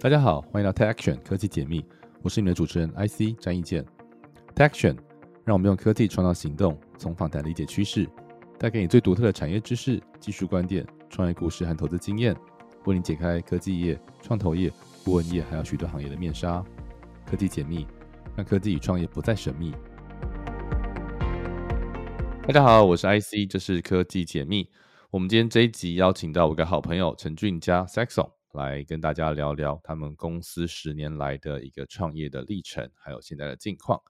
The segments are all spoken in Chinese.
大家好，欢迎来到 Tech Action 科技解密，我是你们的主持人 IC 张义健。Tech Action 让我们用科技创造行动，从访谈理解趋势，带给你最独特的产业知识、技术观点、创业故事和投资经验，为你解开科技业、创投业、顾问业还有许多行业的面纱。科技解密，让科技与创业不再神秘。大家好，我是 IC，这是科技解密。我们今天这一集邀请到我一个好朋友陈俊佳 Saxon 来跟大家聊聊他们公司十年来的一个创业的历程，还有现在的近况。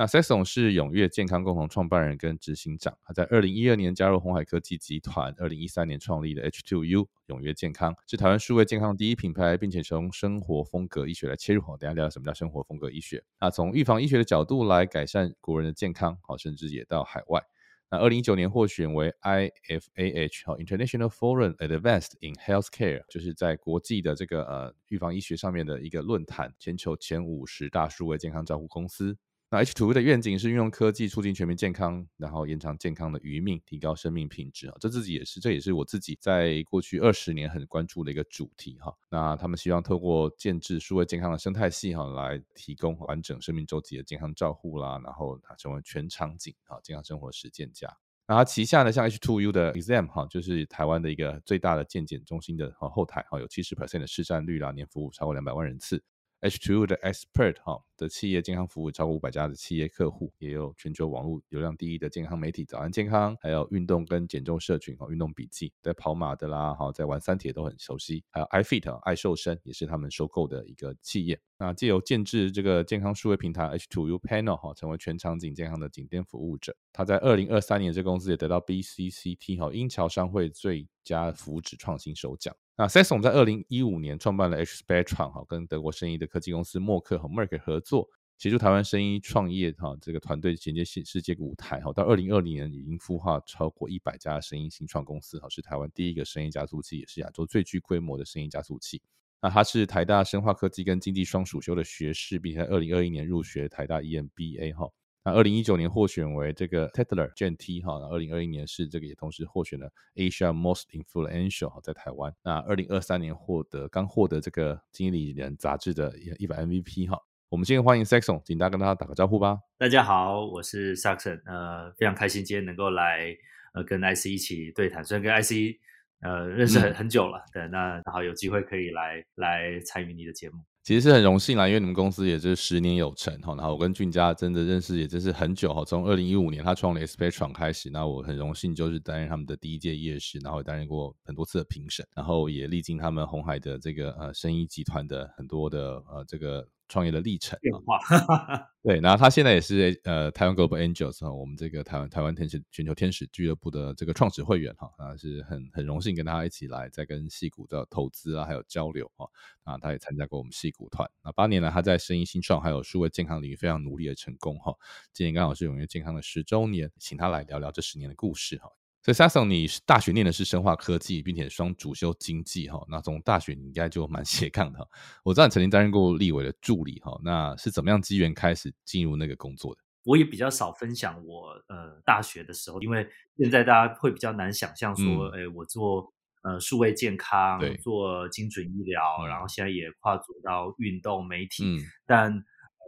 那 Saxon 是永跃健康共同创办人跟执行长，他在二零一二年加入红海科技集团，二零一三年创立的 H2U 永跃健康，是台湾数位健康第一品牌，并且从生活风格医学来切入。好，等下聊聊什么叫生活风格医学。那从预防医学的角度来改善国人的健康，好，甚至也到海外。那二零一九年获选为 IFAH 好 International Forum Advanced in Healthcare，就是在国际的这个呃预防医学上面的一个论坛，全球前五十大数位健康照护公司。那 H two 的愿景是运用科技促进全民健康，然后延长健康的余命，提高生命品质啊。这自己也是，这也是我自己在过去二十年很关注的一个主题哈。那他们希望透过建制数位健康的生态系哈，来提供完整生命周期的健康照护啦，然后它成为全场景啊健康生活实践家。那它旗下呢，像 H2U 的 Exam 哈，就是台湾的一个最大的健检中心的后台哈，有七十 percent 的市占率啦，年服务超过两百万人次。H2 的 Expert 哈的企业健康服务超过五百家的企业客户，也有全球网络流量第一的健康媒体早安健康，还有运动跟减重社群哈运动笔记，在跑马的啦哈，在玩三铁都很熟悉，还有 iFit 爱瘦身也是他们收购的一个企业。那借由建制这个健康数位平台 H2U Panel 哈，成为全场景健康的顶尖服务者。他在二零二三年这公司也得到 BCCT 哈英侨商会最佳福祉创新首奖。那 s a s o n 在二零一五年创办了 H Spectrum 哈，跟德国生医的科技公司默克和 Merck 合作，协助台湾生医创业哈，这个团队衔接世世界舞台哈。到二零二零年已经孵化超过一百家生医新创公司哈，是台湾第一个生医加速器，也是亚洲最具规模的生医加速器。那他是台大生化科技跟经济双主修的学士，并且二零二一年入学台大 EMBA 哈。那二零一九年获选为这个 Tetler Gen T 哈，那二零二一年是这个也同时获选了 Asia Most Influential 哈，在台湾。那二零二三年获得刚获得这个经理人杂志的一百 MVP 哈。我们今天欢迎 Saxon，请大家跟大家打个招呼吧。大家好，我是 Saxon，呃，非常开心今天能够来呃跟 IC 一起对谈，虽然跟 IC 呃认识很很久了，对，那然后有机会可以来来参与你的节目。其实是很荣幸啦，因为你们公司也是十年有成哈，然后我跟俊家真的认识也真是很久哈，从二零一五年他创立 Spectrum 开始，那我很荣幸就是担任他们的第一届夜市，然后担任过很多次的评审，然后也历经他们红海的这个呃生意集团的很多的呃这个。创业的历程变化，对，然后他现在也是呃台湾 Global Angels 哈，我们这个台湾台湾天使全球天使俱乐部的这个创始会员哈，啊是很很荣幸跟大家一起来在跟戏谷的投资啊还有交流啊，啊他也参加过我们戏谷团，那八年来他在生意新创还有数位健康领域非常努力的成功哈，今年刚好是永跃健康的十周年，请他来聊聊这十年的故事哈。所以 Sason，你是大学念的是生化科技，并且双主修经济哈。那从大学你应该就蛮斜杠的。我知道你曾经担任过立委的助理哈。那是怎么样机缘开始进入那个工作的？我也比较少分享我呃大学的时候，因为现在大家会比较难想象说，哎，我做呃数位健康，做精准医疗，然后现在也跨足到运动媒体，但。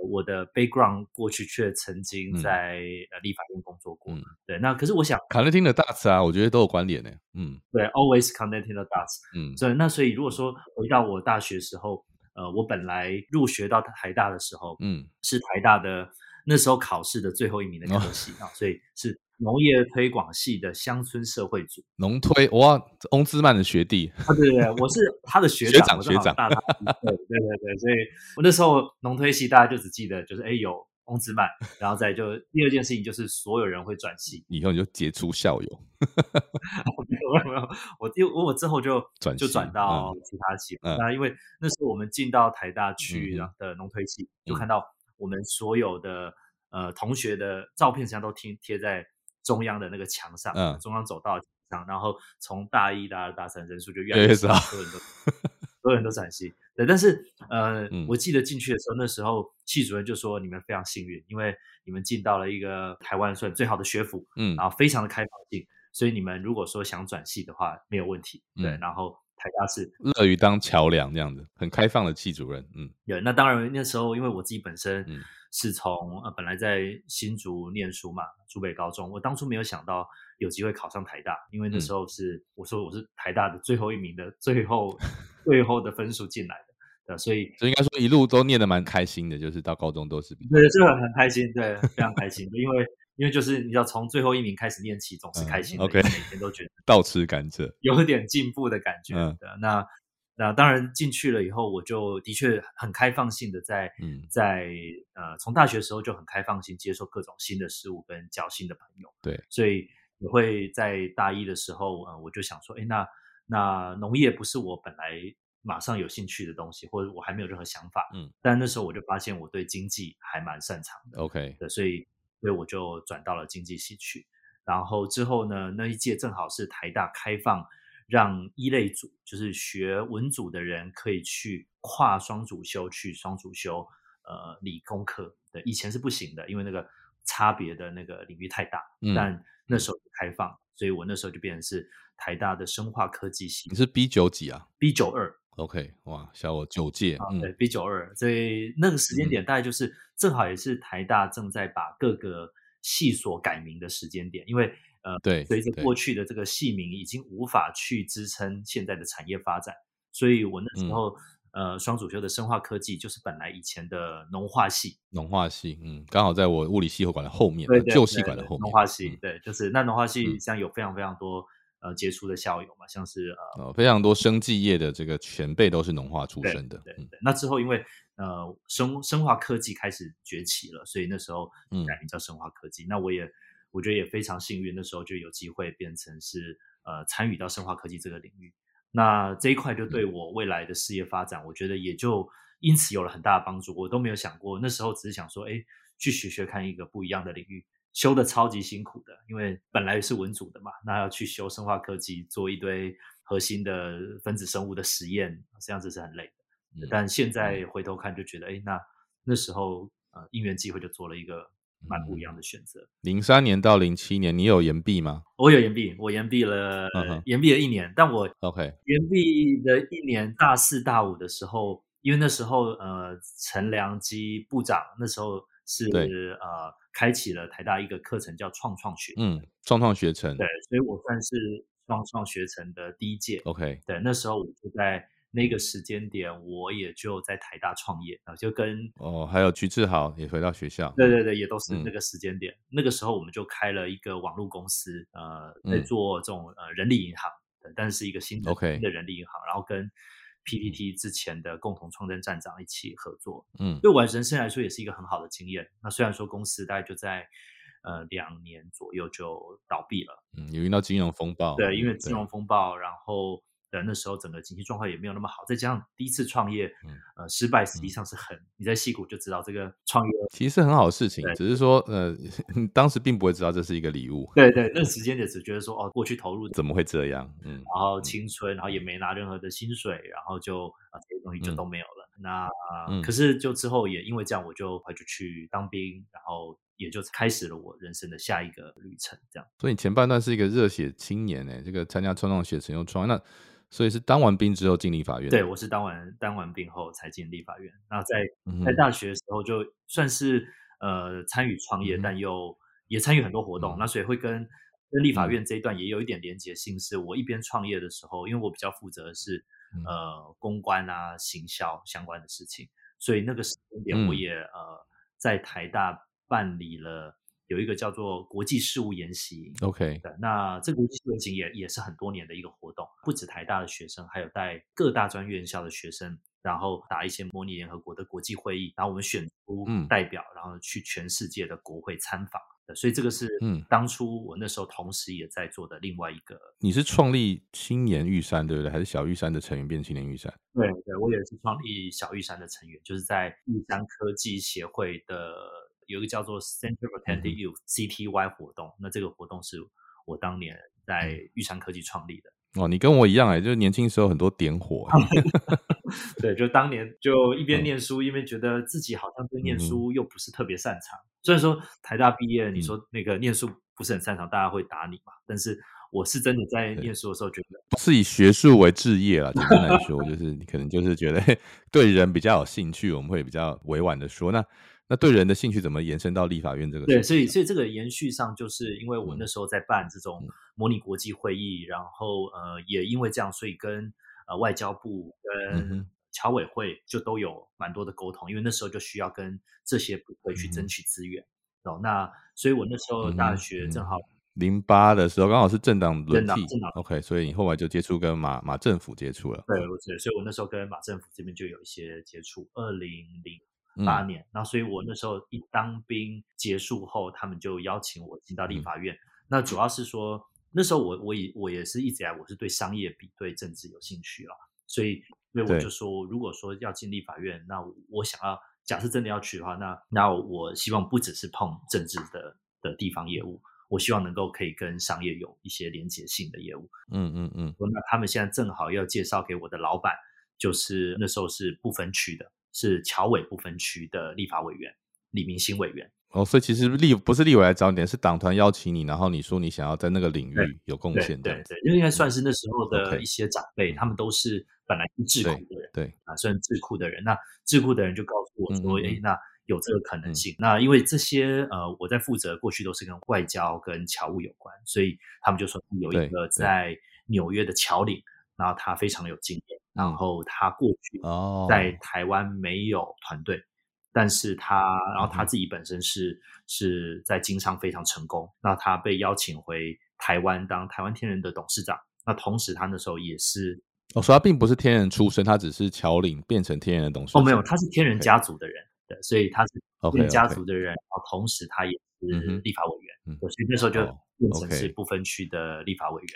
我的 background 过去却曾经在呃立法院工作过，对，那可是我想，connecting the dots 啊，我觉得都有关联的，嗯，对，always connecting the dots，嗯，所以那所以如果说回到我大学时候，呃，我本来入学到台大的时候，嗯，是台大的那时候考试的最后一名的科系啊，所以是。农业推广系的乡村社会组，农推哇，翁兹曼的学弟。啊，对对对，我是他的学长，学长，对对对对，所以我那时候农推系大家就只记得就是哎有翁兹曼，然后再就第二件事情就是所有人会转系，以后你就杰出校友，没有没有，我因为我之后就转就转到其他系，那因为那时候我们进到台大区的农推系，就看到我们所有的呃同学的照片实际上都贴贴在。中央的那个墙上，嗯，中央走道上，然后从大一、大二、大三人数就越来越少，所有人都所有人都转系。对，但是呃，我记得进去的时候，那时候系主任就说：“你们非常幸运，因为你们进到了一个台湾算最好的学府，嗯，然后非常的开放性，所以你们如果说想转系的话，没有问题。”对，然后台大是乐于当桥梁这样子，很开放的系主任。嗯，对。那当然那时候因为我自己本身是从呃本来在新竹念书嘛，竹北高中，我当初没有想到有机会考上台大，因为那时候是我说我是台大的最后一名的最后最后的分数进来的。所以，所以应该说一路都念得蛮开心的，就是到高中都是。对，这个很开心，对，非常开心。因为，因为就是你要从最后一名开始念起，总是开心的。OK，每天都觉得 倒吃甘蔗，有点进步的感觉。嗯，那那当然进去了以后，我就的确很开放性的在，在呃，从大学时候就很开放性接受各种新的事物跟交新的朋友。对，所以我会在大一的时候，呃，我就想说，哎，那那农业不是我本来。马上有兴趣的东西，或者我还没有任何想法，嗯，但那时候我就发现我对经济还蛮擅长的，OK，对，所以所以我就转到了经济系去。然后之后呢，那一届正好是台大开放，让一类组，就是学文组的人可以去跨双主修，去双主修呃理工科的，以前是不行的，因为那个差别的那个领域太大，但那时候开放，所以我那时候就变成是台大的生化科技系。你是 B 九几啊？B 九二。OK，哇，小我九届，对，B 九二，所以那个时间点大概就是正好也是台大正在把各个系所改名的时间点，因为呃，对，随着过去的这个系名已经无法去支撑现在的产业发展，所以我那时候呃双主修的生化科技就是本来以前的农化系，农化系，嗯，刚好在我物理系管的后面，对，旧系管的后面，农化系，对，就是那农化系像有非常非常多。呃，杰出的校友嘛，像是呃，非常多生技业的这个前辈都是农化出身的。对对。那之后，因为呃，生生化科技开始崛起了，所以那时候改名叫生化科技。那我也我觉得也非常幸运，那时候就有机会变成是呃参与到生化科技这个领域。那这一块就对我未来的事业发展，我觉得也就因此有了很大的帮助。我都没有想过，那时候只是想说，哎，去学学看一个不一样的领域。修的超级辛苦的，因为本来是文组的嘛，那要去修生化科技，做一堆核心的分子生物的实验，这样子是很累的。但现在回头看，就觉得，哎，那那时候呃，因缘际会就做了一个蛮不一样的选择。零三年到零七年，你有延毕吗？我有延毕，我延毕了，延毕了一年。但我 OK，延毕的一年，大四大五的时候，因为那时候呃，陈良基部长那时候是呃。开启了台大一个课程叫创创学，嗯，创创学程，对，所以我算是创创学程的第一届，OK，对，那时候我就在那个时间点，我也就在台大创业啊，就跟哦，还有徐志豪也回到学校，对对对，也都是那个时间点，那个时候我们就开了一个网络公司，呃，在做这种呃人力银行，但是是一个新的新的人力银行，然后跟。PPT 之前的共同创建站长一起合作，嗯，对我人生来说也是一个很好的经验。那虽然说公司大概就在呃两年左右就倒闭了，嗯，有遇到金融风暴，对，因为金融风暴，然后。的那时候整个经济状况也没有那么好，再加上第一次创业，呃，失败实际上是很，你在戏谷就知道这个创业其实是很好的事情，只是说呃，当时并不会知道这是一个礼物。对对，那时间也只觉得说哦，过去投入怎么会这样？嗯，然后青春，然后也没拿任何的薪水，然后就啊这些东西就都没有了。那可是就之后也因为这样，我就就去当兵，然后也就开始了我人生的下一个旅程。这样，所以前半段是一个热血青年呢，这个参加创创学成又创那。所以是当完兵之后进立法院。对，我是当完当完兵后才进立法院。那在在大学的时候，就算是呃参与创业，但又也参与很多活动。那所以会跟跟立法院这一段也有一点连结性。是我一边创业的时候，因为我比较负责的是呃公关啊、行销相关的事情，所以那个时间点我也呃在台大办理了。有一个叫做国际事务研习，OK 的，那这个国际事务研习也也是很多年的一个不止台大的学生，还有带各大专院校的学生，然后打一些模拟联合国的国际会议，然后我们选出代表，然后去全世界的国会参访，所以这个是嗯，当初我那时候同时也在做的另外一个。你是创立青年玉山对不对？还是小玉山的成员变青年玉山？对对，我也是创立小玉山的成员，就是在玉山科技协会的。有一个叫做 Center for Talented Youth（CTY） 活动，那这个活动是我当年在玉山科技创立的。哦，你跟我一样哎，就是年轻时候很多点火。对，就当年就一边念书，一边觉得自己好像对念书又不是特别擅长。虽然说台大毕业，你说那个念书不是很擅长，大家会打你嘛。但是我是真的在念书的时候觉得，不是以学术为置业了，简单来说，就是你可能就是觉得 对人比较有兴趣，我们会比较委婉的说，那那对人的兴趣怎么延伸到立法院这个？对，所以所以这个延续上，就是因为我那时候在办这种模拟国际会议，然后呃，也因为这样，所以跟呃外交部跟侨委会就都有蛮多的沟通，因为那时候就需要跟这些部会去争取资源哦。那所以我那时候大学正好。零八的时候，刚好是政党轮替，OK，所以你后来就接触跟马马政府接触了。对，对，所以我那时候跟马政府这边就有一些接触。二零零八年，那所以我那时候一当兵结束后，他们就邀请我进到立法院。那主要是说，那时候我我也我也是一直来，我是对商业比对政治有兴趣了，所以所以我就说，如果说要进立法院，那我想要假设真的要去的话，那那我希望不只是碰政治的的地方业务。我希望能够可以跟商业有一些连接性的业务。嗯嗯嗯。那他们现在正好要介绍给我的老板，就是那时候是不分区的，是侨委不分区的立法委员李明星委员。哦，所以其实立不是立委来找你，是党团邀请你，然后你说你想要在那个领域有贡献。对对，因为应该算是那时候的一些长辈，他们都是本来是智库的人，对啊，算智库的人。那智库的人就告诉我说：“哎，那。”有这个可能性。那因为这些呃，我在负责过去都是跟外交跟侨务有关，所以他们就说有一个在纽约的侨领，然后他非常有经验，然后他过去在台湾没有团队，但是他然后他自己本身是是在经商非常成功，那他被邀请回台湾当台湾天人的董事长。那同时他那时候也是，我说他并不是天人出身，他只是侨领变成天人的董事长。哦，没有，他是天人家族的人。对所以他是天家族的人，然后同时他也是立法委员，所以那时候就变成是不分区的立法委员。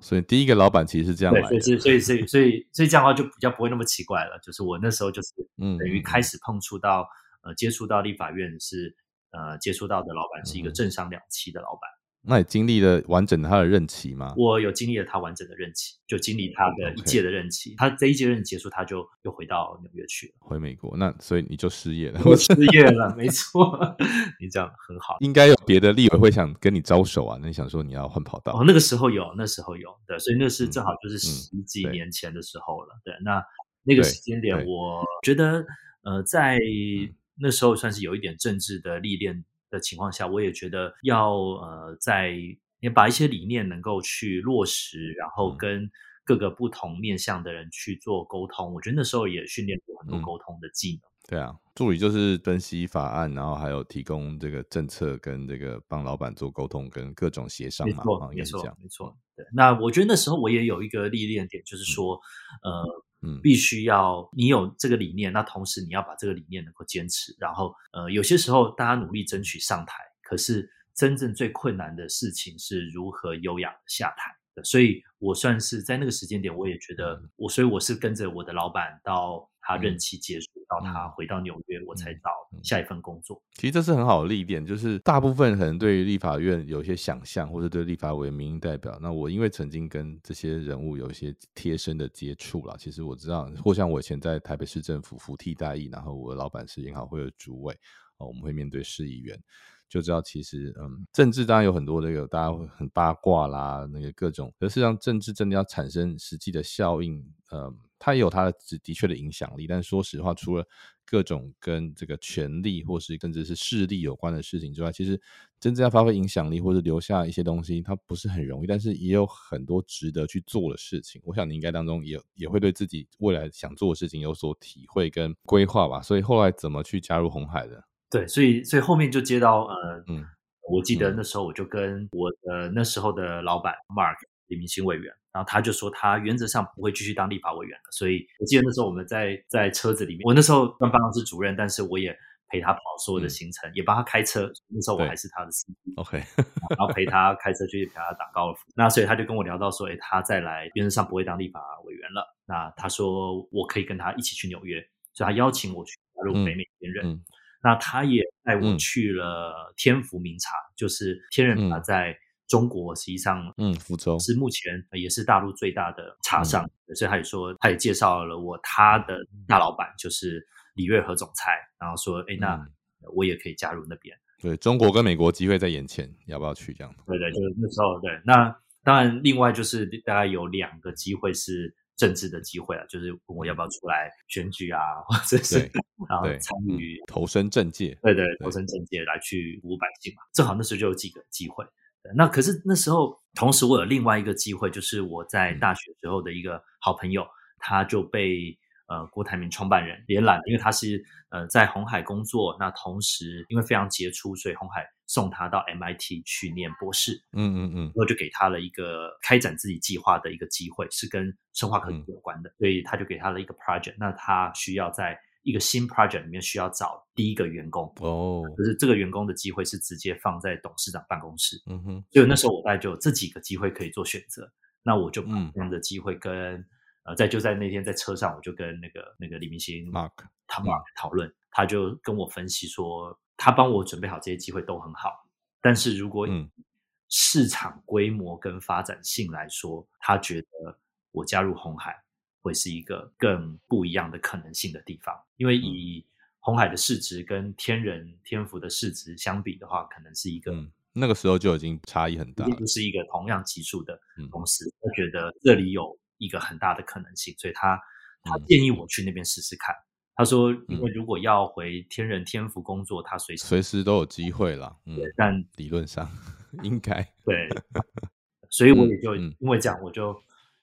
所以第一个老板其实是这样来，所以所以所以所以所以这样的话就比较不会那么奇怪了。就是我那时候就是等于开始碰触到呃接触到立法院是呃接触到的老板是一个政商两栖的老板。那你经历了完整的他的任期吗？我有经历了他完整的任期，就经历他的一届的任期。他这一届任期结束，他就又回到纽约去了，回美国。那所以你就失业了，我失业了，没错。你这样很好，应该有别的立委会想跟你招手啊？那你想说你要换跑道？哦，那个时候有，那时候有，对，所以那是正好就是十几年前的时候了。对，那那个时间点，我觉得呃，在那时候算是有一点政治的历练。的情况下，我也觉得要呃，在也把一些理念能够去落实，然后跟各个不同面向的人去做沟通。我觉得那时候也训练过很多沟通的技能。对啊，助理就是分析法案，然后还有提供这个政策跟这个帮老板做沟通跟各种协商嘛。没错，没错，没错。对，那我觉得那时候我也有一个历练点，就是说，呃。嗯，必须要你有这个理念，那同时你要把这个理念能够坚持。然后，呃，有些时候大家努力争取上台，可是真正最困难的事情是如何优雅下台的。所以我算是在那个时间点，我也觉得我，所以我是跟着我的老板到。他任期结束到他回到纽约，我才找下一份工作。其实这是很好的历练，就是大部分可能对于立法院有一些想象，或者对立法委民意代表。那我因为曾经跟这些人物有一些贴身的接触了，其实我知道，或像我以前在台北市政府服替代役，然后我的老板是银行会的主委，哦，我们会面对市议员，就知道其实嗯，政治当然有很多这个大家会很八卦啦，那个各种，可是上政治真的要产生实际的效应，嗯。它也有它的的确的影响力，但说实话，除了各种跟这个权力或是甚至是势力有关的事情之外，其实真正要发挥影响力或者留下一些东西，它不是很容易。但是也有很多值得去做的事情。我想你应该当中也也会对自己未来想做的事情有所体会跟规划吧。所以后来怎么去加入红海的？对，所以所以后面就接到呃，嗯，我记得那时候我就跟我的那时候的老板 Mark 李明星委员。然后他就说，他原则上不会继续当立法委员了。所以我记得那时候我们在在车子里面，我那时候当办公室主任，但是我也陪他跑所有的行程，也帮他开车。那时候我还是他的司机，OK，然后陪他开车去陪他打高尔夫。那所以他就跟我聊到说，哎，他再来原则上不会当立法委员了。那他说我可以跟他一起去纽约，所以他邀请我去加入北美天任。那他也带我去了天福名茶，就是天任茶在。中国实际上，嗯，福州是目前也是大陆最大的茶商，所以他也说，他也介绍了我他的大老板就是李瑞和总裁，然后说，哎，那我也可以加入那边。对中国跟美国机会在眼前，要不要去这样？对对，就是那时候对。那当然，另外就是大概有两个机会是政治的机会啊，就是问我要不要出来选举啊，或者是然后参与投身政界，对对，投身政界来去服务百姓嘛。正好那时候就有几个机会。那可是那时候，同时我有另外一个机会，就是我在大学时候的一个好朋友，他就被呃郭台铭创办人连揽，因为他是呃在红海工作，那同时因为非常杰出，所以红海送他到 MIT 去念博士。嗯嗯嗯，然后就给他了一个开展自己计划的一个机会，是跟生化科技有关的，所以他就给他了一个 project，那他需要在。一个新 project 里面需要找第一个员工哦，就是这个员工的机会是直接放在董事长办公室，嗯哼，所以那时候我大概就有这几个机会可以做选择，那我就把这样的机会跟呃，在就在那天在车上，我就跟那个那个李明星 Mark 他 Mark 讨论，他就跟我分析说，他帮我准备好这些机会都很好，但是如果市场规模跟发展性来说，他觉得我加入红海。会是一个更不一样的可能性的地方，因为以红海的市值跟天人天福的市值相比的话，可能是一个那个时候就已经差异很大，并不是一个同样级数的公司。他觉得这里有一个很大的可能性，所以他他建议我去那边试试看。他说，因为如果要回天人天福工作，他随时随时都有机会了。嗯，但理论上应该。对，所以我也就因为这样，我就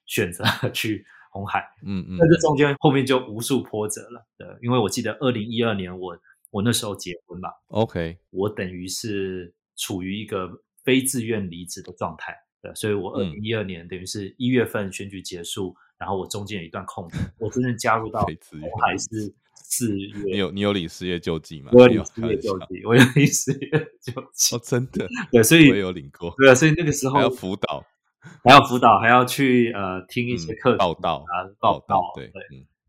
选择去。红海，嗯嗯，但这中间后面就无数波折了，对，因为我记得二零一二年我我那时候结婚嘛，OK，我等于是处于一个非自愿离职的状态，对，所以我二零一二年等于是一月份选举结束，然后我中间有一段空白，我真正加入到红海是四月，你有你有领失业救济吗？我有领失业救济，我有领失业救济，哦，真的，对，所以我有领过，对啊，所以那个时候还要辅导。还要辅导，还要去呃听一些课报道啊，报道，对对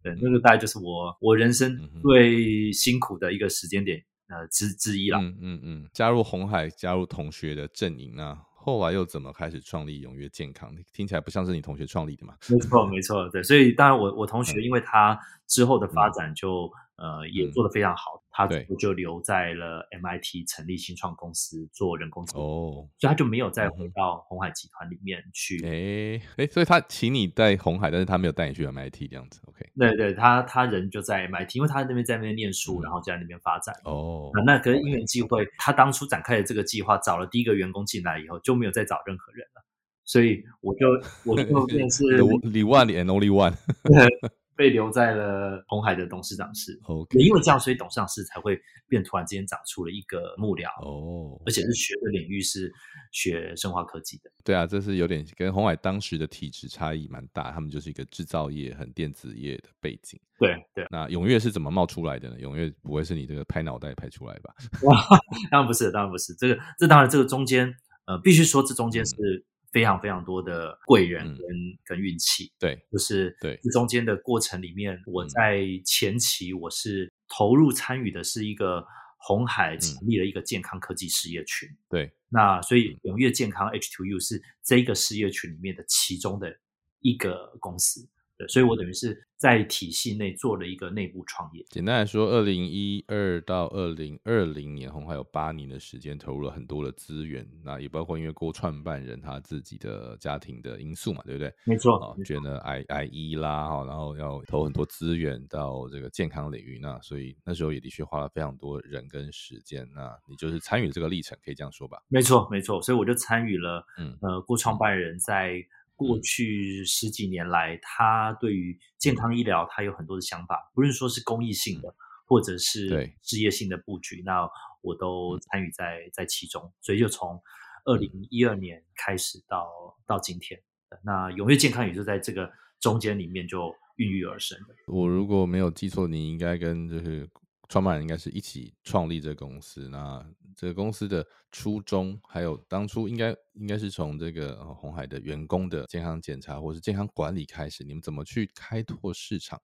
对，那个大概就是我我人生最辛苦的一个时间点呃之之一了。嗯嗯嗯，加入红海，加入同学的阵营啊，后来又怎么开始创立永跃健康？听起来不像是你同学创立的嘛？没错没错，对，所以当然我我同学因为他之后的发展就。呃，也做得非常好，他就留在了 MIT 成立新创公司做人工智能，哦，所以他就没有再回到红海集团里面去。哎哎，所以他请你在红海，但是他没有带你去 MIT 这样子。OK，对对，他他人就在 MIT，因为他那边在那边念书，然后就在那边发展。哦，那可是因缘际会，他当初展开的这个计划，找了第一个员工进来以后，就没有再找任何人了，所以我就我就 变是 the one and only one。被留在了红海的董事长室，也因为这样，所以董事长室才会变突然之间长出了一个幕僚哦，而且是学的领域是学生化科技的。对啊，这是有点跟红海当时的体制差异蛮大，他们就是一个制造业、很电子业的背景。对对，那永跃是怎么冒出来的呢？永跃不会是你这个拍脑袋拍出来吧？哇 当然不是，当然不是。这个这当然这个中间，呃，必须说这中间是。非常非常多的贵人跟跟运气，对，就是对。这中间的过程里面，我在前期我是投入参与的是一个红海成立了一个健康科技事业群，对，那所以永跃健康 H2U 是这个事业群里面的其中的一个公司。所以我等于是在体系内做了一个内部创业。简单来说，二零一二到二零二零年，红海有八年的时间投入了很多的资源，那也包括因为郭创办人他自己的家庭的因素嘛，对不对？没错，觉得癌癌医啦，哈，然后要投很多资源到这个健康领域，那所以那时候也的确花了非常多人跟时间。那你就是参与这个历程，可以这样说吧？没错，没错。所以我就参与了，嗯，呃，郭创办人在。过去十几年来，他对于健康医疗，他有很多的想法，不论说是公益性的，或者是事业性的布局，那我都参与在在其中。所以就从二零一二年开始到到今天，那永跃健康也就在这个中间里面就孕育而生的。我如果没有记错，你应该跟就是。创办人应该是一起创立这个公司。那这个公司的初衷，还有当初应该应该是从这个红海的员工的健康检查或是健康管理开始。你们怎么去开拓市场，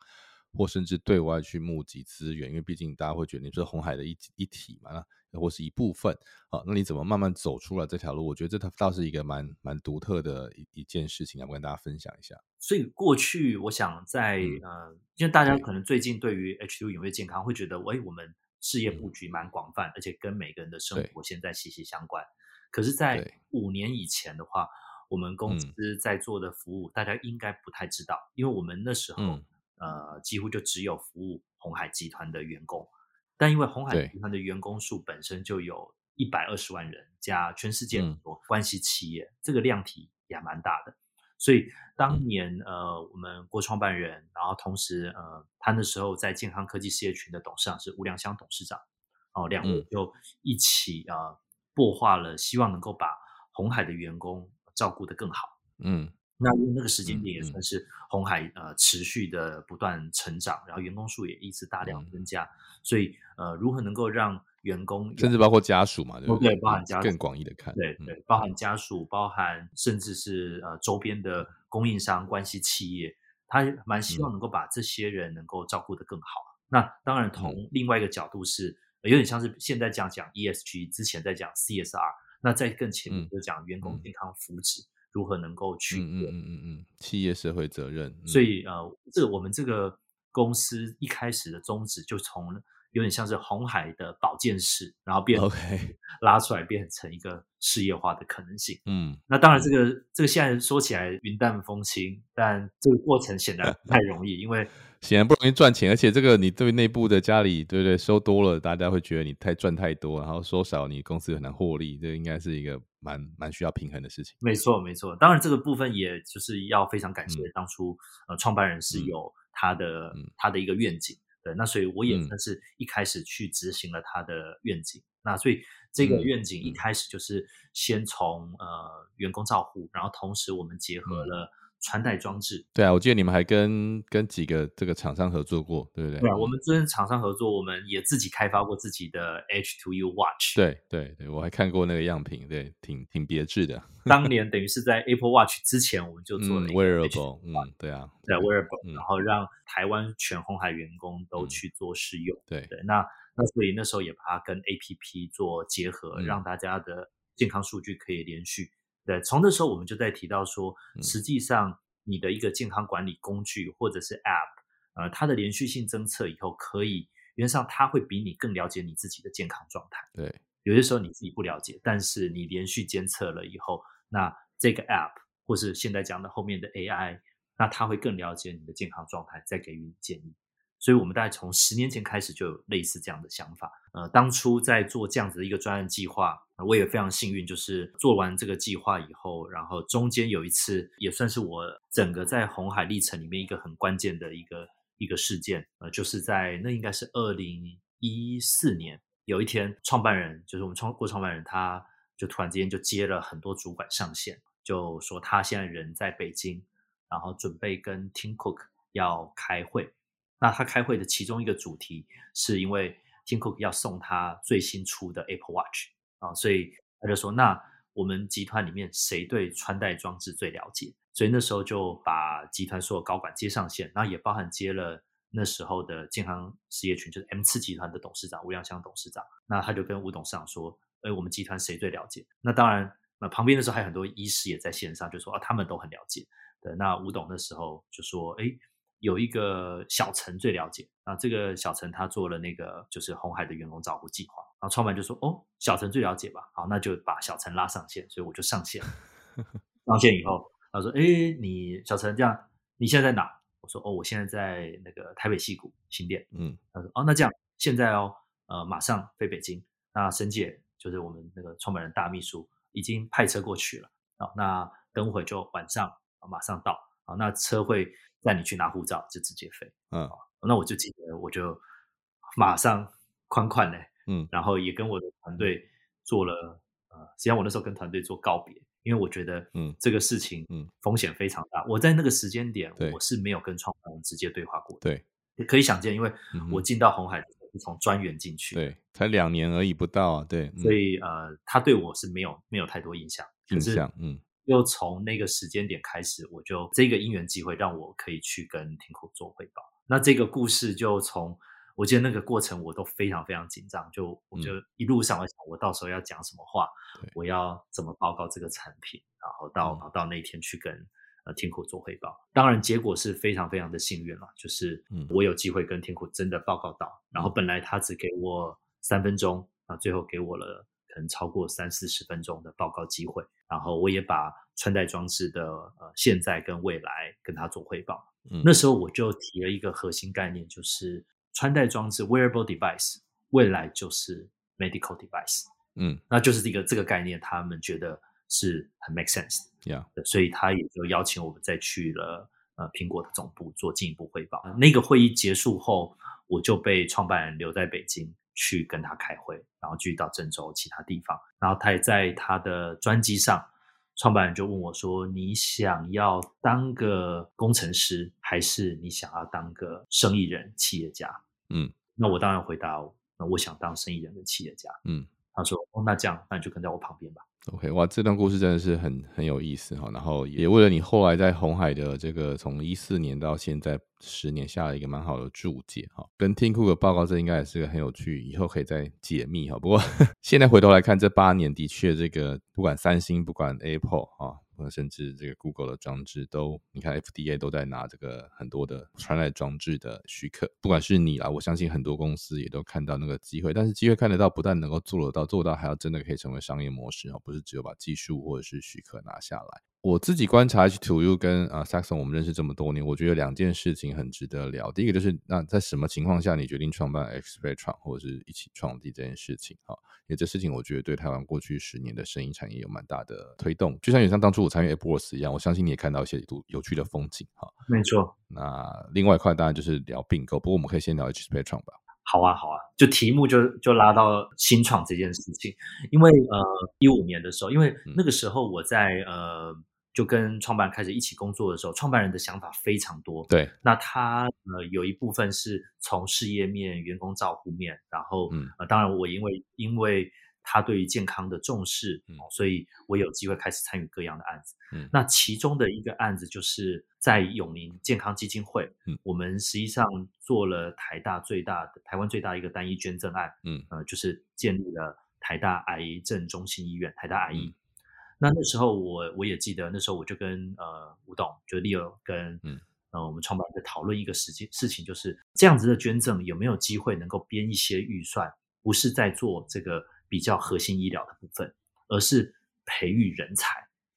或甚至对外去募集资源？因为毕竟大家会觉得你是红海的一一体嘛。那或是一部分，好，那你怎么慢慢走出来这条路？我觉得这它倒是一个蛮蛮独特的一一件事情，要跟大家分享一下。所以过去我想在呃，因为大家可能最近对于 H2 永跃健康会觉得，喂，我们事业布局蛮广泛，而且跟每个人的生活现在息息相关。可是，在五年以前的话，我们公司在做的服务，大家应该不太知道，因为我们那时候呃几乎就只有服务红海集团的员工，但因为红海集团的员工数本身就有一百二十万人，加全世界很多关系企业，这个量体也蛮大的。所以当年呃，我们郭创办人，然后同时呃，他那时候在健康科技事业群的董事长是吴良香董事长，哦，两位就一起啊，擘画了，希望能够把红海的员工照顾得更好。嗯，那因为那个时间点也算是红海呃持续的不断成长，然后员工数也一直大量增。加，所以呃，如何能够让员工甚至包括家属嘛，对不对？包含家属更广义的看，对对，包含家属，包含甚至是呃周边的供应商关系企业，他蛮希望能够把这些人能够照顾得更好。那当然，从另外一个角度是有点像是现在讲讲 ESG，之前在讲 CSR，那在更前面就讲员工健康福祉如何能够去嗯嗯嗯嗯企业社会责任。所以呃，这我们这个公司一开始的宗旨就从。有点像是红海的保健室，然后变 OK 拉出来变成一个事业化的可能性。嗯，那当然，这个这个现在说起来云淡风轻，但这个过程显然不太容易，因为显然不容易赚钱，而且这个你对内部的家里，对不对？收多了，大家会觉得你太赚太多，然后收少，你公司很难获利，这应该是一个蛮蛮需要平衡的事情。没错，没错。当然，这个部分也就是要非常感谢当初呃创办人是有他的他的一个愿景。对，那所以我也算是一开始去执行了他的愿景。那所以这个愿景一开始就是先从呃员工照护，然后同时我们结合了。穿戴装置，对啊，我记得你们还跟跟几个这个厂商合作过，对不对？对啊，我们跟厂商合作，我们也自己开发过自己的 H2U Watch。对对对，我还看过那个样品，对，挺挺别致的。当 年等于是在 Apple Watch 之前，我们就做了 Wearable，嗯，对啊，对 Wearable，然后让台湾全红海员工都去做试用。对对，那那所以那时候也把它跟 APP 做结合，让大家的健康数据可以连续。对，从那时候我们就在提到说，实际上你的一个健康管理工具或者是 App，呃，它的连续性侦测以后，可以原则上它会比你更了解你自己的健康状态。对，有些时候你自己不了解，但是你连续监测了以后，那这个 App 或是现在讲的后面的 AI，那它会更了解你的健康状态，再给予你建议。所以，我们大概从十年前开始就有类似这样的想法。呃，当初在做这样子的一个专案计划，我也非常幸运，就是做完这个计划以后，然后中间有一次也算是我整个在红海历程里面一个很关键的一个一个事件。呃，就是在那应该是二零一四年，有一天，创办人就是我们创过创办人，他就突然之间就接了很多主管上线，就说他现在人在北京，然后准备跟 Tim Cook 要开会。那他开会的其中一个主题，是因为 Tim Cook 要送他最新出的 Apple Watch 啊，所以他就说：“那我们集团里面谁对穿戴装置最了解？”所以那时候就把集团所有高管接上线，那也包含接了那时候的健康事业群，就是 M 次集团的董事长吴良香董事长。那他就跟吴董事长说：“哎，我们集团谁最了解？”那当然，那旁边的时候还有很多医师也在线上，就说：“啊，他们都很了解。”对，那吴董那时候就说：“哎。”有一个小陈最了解啊，这个小陈他做了那个就是红海的员工照顾计划，然后创办就说哦，小陈最了解吧，好，那就把小陈拉上线，所以我就上线。上线以后，他说，哎，你小陈这样，你现在在哪？我说，哦，我现在在那个台北戏谷新店。嗯，他说，哦，那这样，现在哦，呃，马上飞北京。那沈姐就是我们那个创办人大秘书，已经派车过去了啊。那等会就晚上马上到啊。那车会。带你去拿护照就直接飞，嗯，那我就记得我就马上宽宽嘞，嗯，然后也跟我的团队做了，呃，实际上我那时候跟团队做告别，因为我觉得，嗯，这个事情，嗯，风险非常大。我在那个时间点，我是没有跟创办人直接对话过的，对，可以想见，因为我进到红海是从专员进去，对，才两年而已不到啊，对，所以呃，他对我是没有没有太多印象，印象，嗯。又从那个时间点开始，我就这个因缘机会让我可以去跟天口做汇报。那这个故事就从我记得那个过程我都非常非常紧张，就我就一路上我想我到时候要讲什么话，我要怎么报告这个产品，然后到到那天去跟呃天口做汇报。当然结果是非常非常的幸运了，就是我有机会跟天口真的报告到，然后本来他只给我三分钟，啊最后给我了。可能超过三四十分钟的报告机会，然后我也把穿戴装置的呃现在跟未来跟他做汇报。嗯那时候我就提了一个核心概念，就是穿戴装置 （wearable device） 未来就是 medical device。嗯，那就是这个这个概念，他们觉得是很 make sense。Yeah，所以他也就邀请我们再去了呃苹果的总部做进一步汇报。那个会议结束后，我就被创办人留在北京去跟他开会，然后继续到郑州其他地方。然后他也在他的专机上。创办人就问我说：“你想要当个工程师，还是你想要当个生意人、企业家？”嗯，那我当然回答：“那我想当生意人跟企业家。”嗯，他说：“哦，那这样，那你就跟在我旁边吧。” OK，哇，这段故事真的是很很有意思哈。然后也为了你后来在红海的这个从一四年到现在十年下了一个蛮好的注解哈。跟听库的报告，这应该也是个很有趣，以后可以再解密哈。不过 现在回头来看，这八年的确这个不管三星，不管 Apple 啊。甚至这个 Google 的装置都，你看 FDA 都在拿这个很多的穿戴装置的许可。不管是你啦，我相信很多公司也都看到那个机会。但是机会看得到，不但能够做得到，做到还要真的可以成为商业模式哦，不是只有把技术或者是许可拿下来。我自己观察 H to U 跟啊 Saxon，我们认识这么多年，我觉得两件事情很值得聊。第一个就是，那在什么情况下你决定创办 X e r 或者是一起创立这件事情？哈，因为这事情我觉得对台湾过去十年的生意产业有蛮大的推动。就像有像当初我参与 AppWorks 一样，我相信你也看到一些有趣的风景。哈，没错。那另外一块当然就是聊并购，不过我们可以先聊 X e r 吧。好啊，好啊，就题目就就拉到新创这件事情，因为呃一五年的时候，因为那个时候我在呃。就跟创办开始一起工作的时候，创办人的想法非常多。对，那他呃有一部分是从事业面、员工照顾面，然后呃当然我因为因为他对于健康的重视，所以我有机会开始参与各样的案子。嗯，那其中的一个案子就是在永宁健康基金会，嗯，我们实际上做了台大最大的台湾最大一个单一捐赠案，嗯，呃就是建立了台大癌症中心医院，台大癌医。那那时候我我也记得，那时候我就跟呃吴董，就 Leo 跟嗯呃我们创办人在讨论一个事情，事情就是这样子的捐赠有没有机会能够编一些预算，不是在做这个比较核心医疗的部分，而是培育人才，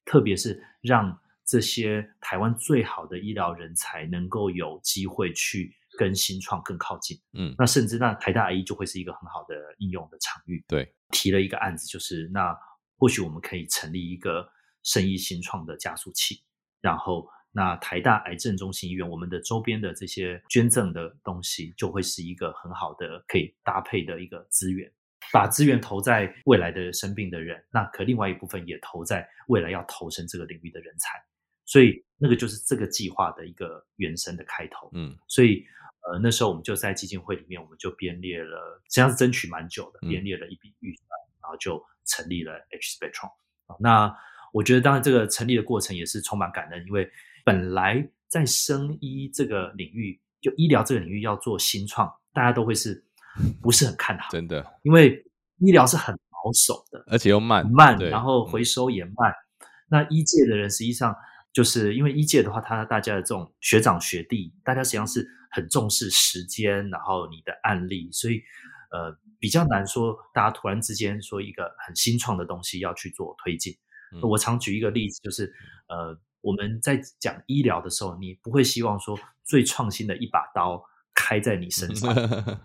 特别是让这些台湾最好的医疗人才能够有机会去跟新创更靠近。嗯，那甚至那台大 A 就会是一个很好的应用的场域。对，提了一个案子，就是那。或许我们可以成立一个生意新创的加速器，然后那台大癌症中心医院，我们的周边的这些捐赠的东西，就会是一个很好的可以搭配的一个资源，把资源投在未来的生病的人，那可另外一部分也投在未来要投身这个领域的人才，所以那个就是这个计划的一个原生的开头。嗯，所以呃那时候我们就在基金会里面，我们就编列了，实际上是争取蛮久的，编列了一笔预算，然后就。成立了 H Spectrum 那我觉得当然这个成立的过程也是充满感恩，因为本来在生医这个领域，就医疗这个领域要做新创，大家都会是 不是很看好？真的，因为医疗是很保守的，而且又慢慢，然后回收也慢。那医界的人实际上就是因为医界的话，他大家的这种学长学弟，大家实际上是很重视时间，然后你的案例，所以呃。比较难说，大家突然之间说一个很新创的东西要去做推进。我常举一个例子，就是呃，我们在讲医疗的时候，你不会希望说最创新的一把刀开在你身上，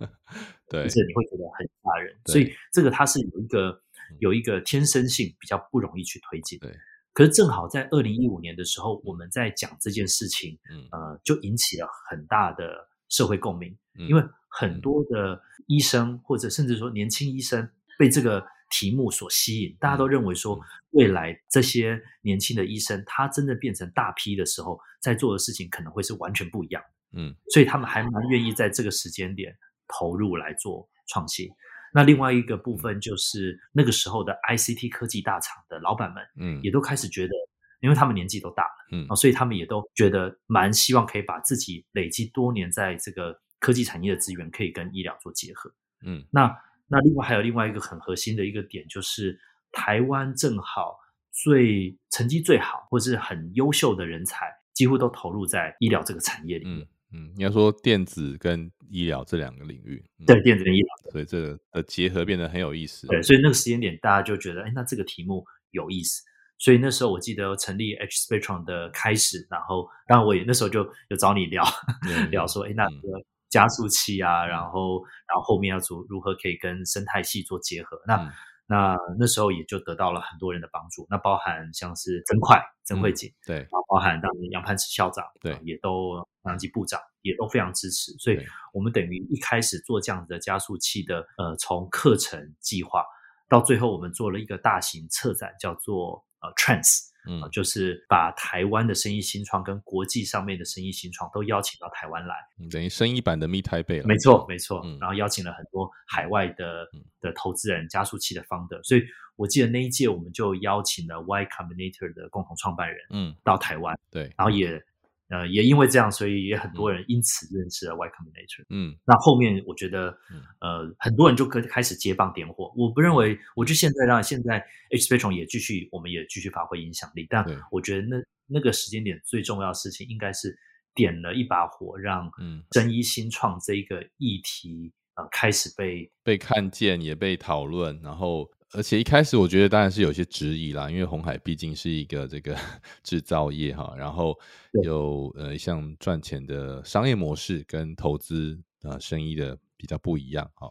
对，是你会觉得很吓人。所以这个它是有一个有一个天生性比较不容易去推进。对，可是正好在二零一五年的时候，我们在讲这件事情，呃，就引起了很大的社会共鸣，因为。很多的医生，或者甚至说年轻医生，被这个题目所吸引。大家都认为说，未来这些年轻的医生，他真的变成大批的时候，在做的事情可能会是完全不一样。嗯，所以他们还蛮愿意在这个时间点投入来做创新。那另外一个部分就是那个时候的 ICT 科技大厂的老板们，嗯，也都开始觉得，因为他们年纪都大了，嗯啊，所以他们也都觉得蛮希望可以把自己累积多年在这个。科技产业的资源可以跟医疗做结合，嗯，那那另外还有另外一个很核心的一个点，就是台湾正好最成绩最好或是很优秀的人才，几乎都投入在医疗这个产业里面。嗯，你要说电子跟医疗这两个领域，对电子跟医疗，所以这个的结合变得很有意思。对，所以那个时间点大家就觉得，哎，那这个题目有意思。所以那时候我记得成立 H Spectrum 的开始，然后当然我也那时候就有找你聊 聊说，哎，那个加速器啊，然后然后后面要做如何可以跟生态系做结合，那那那时候也就得到了很多人的帮助，那包含像是曾快、曾慧锦，对，然后包含当年杨攀池校长，对，也都南级部长也都非常支持，所以我们等于一开始做这样子的加速器的，呃，从课程计划到最后我们做了一个大型策展，叫做。呃，Trans，嗯，就是把台湾的生意新创跟国际上面的生意新创都邀请到台湾来，等于生意版的 Meet Taipei 没错，没错。然后邀请了很多海外的的投资人、加速器的 founder，，所以我记得那一届我们就邀请了 Y Combinator 的共同创办人，嗯，到台湾，对，然后也。呃，也因为这样，所以也很多人因此认识了 Y Combinator。嗯，那后面我觉得，呃，很多人就可开始接棒点火。我不认为，我就现在让现在 H Spectrum 也继续，我们也继续发挥影响力。但我觉得那那个时间点最重要的事情，应该是点了一把火，让真一新创这一个议题呃开始被被看见，也被讨论，然后。而且一开始我觉得当然是有些质疑啦，因为红海毕竟是一个这个 制造业哈，然后有呃像赚钱的商业模式跟投资呃生意的比较不一样哈，